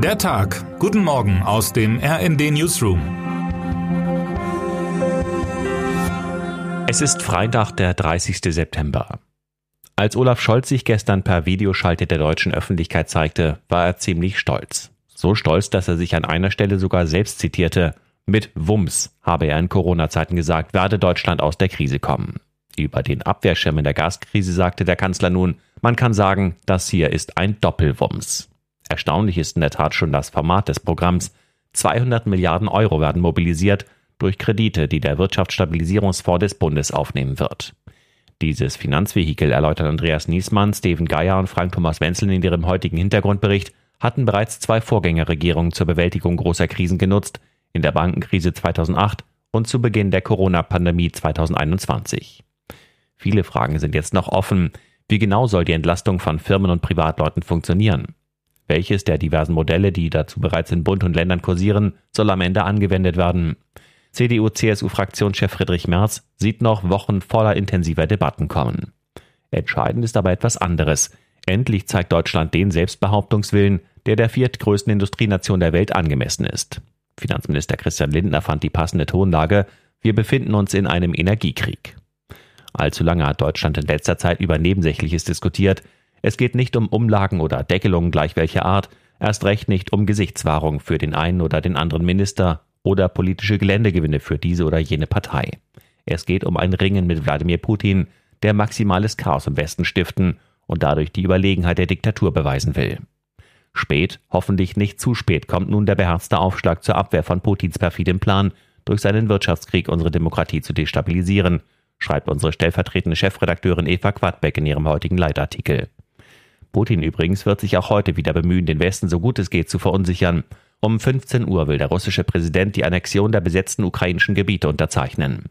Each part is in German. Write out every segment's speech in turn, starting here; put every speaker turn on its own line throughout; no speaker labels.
Der Tag. Guten Morgen aus dem RND Newsroom.
Es ist Freitag, der 30. September. Als Olaf Scholz sich gestern per Videoschalte der deutschen Öffentlichkeit zeigte, war er ziemlich stolz. So stolz, dass er sich an einer Stelle sogar selbst zitierte. Mit Wumms, habe er in Corona-Zeiten gesagt, werde Deutschland aus der Krise kommen. Über den Abwehrschirm in der Gaskrise sagte der Kanzler nun, man kann sagen, das hier ist ein Doppelwumms. Erstaunlich ist in der Tat schon das Format des Programms. 200 Milliarden Euro werden mobilisiert durch Kredite, die der Wirtschaftsstabilisierungsfonds des Bundes aufnehmen wird. Dieses Finanzvehikel erläutert Andreas Niesmann, Steven Geier und Frank Thomas Wenzel in ihrem heutigen Hintergrundbericht, hatten bereits zwei Vorgängerregierungen zur Bewältigung großer Krisen genutzt, in der Bankenkrise 2008 und zu Beginn der Corona-Pandemie 2021. Viele Fragen sind jetzt noch offen. Wie genau soll die Entlastung von Firmen und Privatleuten funktionieren? Welches der diversen Modelle, die dazu bereits in Bund und Ländern kursieren, soll am Ende angewendet werden? CDU-CSU-Fraktionschef Friedrich Merz sieht noch Wochen voller intensiver Debatten kommen. Entscheidend ist aber etwas anderes. Endlich zeigt Deutschland den Selbstbehauptungswillen, der der viertgrößten Industrienation der Welt angemessen ist. Finanzminister Christian Lindner fand die passende Tonlage. Wir befinden uns in einem Energiekrieg. Allzu lange hat Deutschland in letzter Zeit über Nebensächliches diskutiert. Es geht nicht um Umlagen oder Deckelungen gleich welcher Art, erst recht nicht um Gesichtswahrung für den einen oder den anderen Minister oder politische Geländegewinne für diese oder jene Partei. Es geht um ein Ringen mit Wladimir Putin, der maximales Chaos im Westen stiften und dadurch die Überlegenheit der Diktatur beweisen will. Spät, hoffentlich nicht zu spät, kommt nun der beherzte Aufschlag zur Abwehr von Putins perfidem Plan, durch seinen Wirtschaftskrieg unsere Demokratie zu destabilisieren, schreibt unsere stellvertretende Chefredakteurin Eva Quadbeck in ihrem heutigen Leitartikel. Putin übrigens wird sich auch heute wieder bemühen, den Westen so gut es geht zu verunsichern. Um 15 Uhr will der russische Präsident die Annexion der besetzten ukrainischen Gebiete unterzeichnen.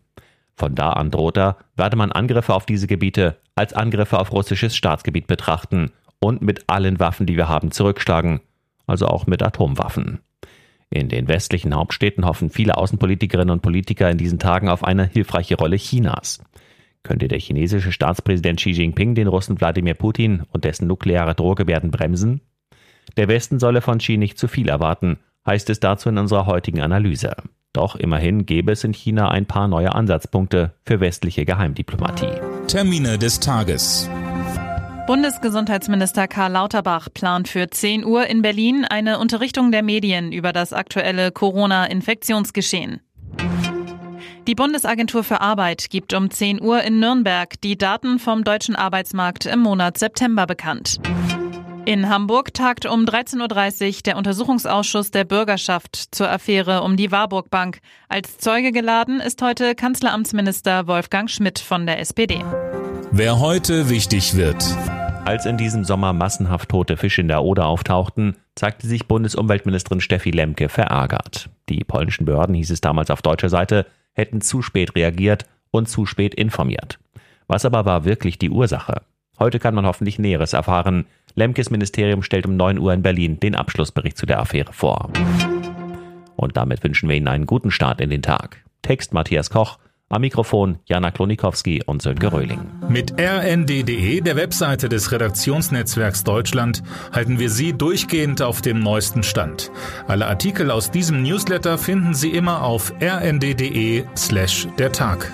Von da an droht er, werde man Angriffe auf diese Gebiete als Angriffe auf russisches Staatsgebiet betrachten und mit allen Waffen, die wir haben, zurückschlagen, also auch mit Atomwaffen. In den westlichen Hauptstädten hoffen viele Außenpolitikerinnen und Politiker in diesen Tagen auf eine hilfreiche Rolle Chinas. Könnte der chinesische Staatspräsident Xi Jinping den Russen Wladimir Putin und dessen nukleare Drohgebärden bremsen? Der Westen solle von Xi nicht zu viel erwarten, heißt es dazu in unserer heutigen Analyse. Doch immerhin gäbe es in China ein paar neue Ansatzpunkte für westliche Geheimdiplomatie.
Termine des Tages.
Bundesgesundheitsminister Karl Lauterbach plant für 10 Uhr in Berlin eine Unterrichtung der Medien über das aktuelle Corona-Infektionsgeschehen. Die Bundesagentur für Arbeit gibt um 10 Uhr in Nürnberg die Daten vom deutschen Arbeitsmarkt im Monat September bekannt. In Hamburg tagt um 13.30 Uhr der Untersuchungsausschuss der Bürgerschaft zur Affäre um die Warburg Bank. Als Zeuge geladen ist heute Kanzleramtsminister Wolfgang Schmidt von der SPD.
Wer heute wichtig wird.
Als in diesem Sommer massenhaft tote Fische in der Oder auftauchten, zeigte sich Bundesumweltministerin Steffi Lemke verärgert. Die polnischen Behörden, hieß es damals auf deutscher Seite, hätten zu spät reagiert und zu spät informiert. Was aber war wirklich die Ursache? Heute kann man hoffentlich Näheres erfahren. Lemkes Ministerium stellt um 9 Uhr in Berlin den Abschlussbericht zu der Affäre vor. Und damit wünschen wir Ihnen einen guten Start in den Tag. Text Matthias Koch, am Mikrofon Jana Klonikowski und Sönke Röhling.
Mit rnd.de, der Webseite des Redaktionsnetzwerks Deutschland, halten wir Sie durchgehend auf dem neuesten Stand. Alle Artikel aus diesem Newsletter finden Sie immer auf rnd.de slash der Tag.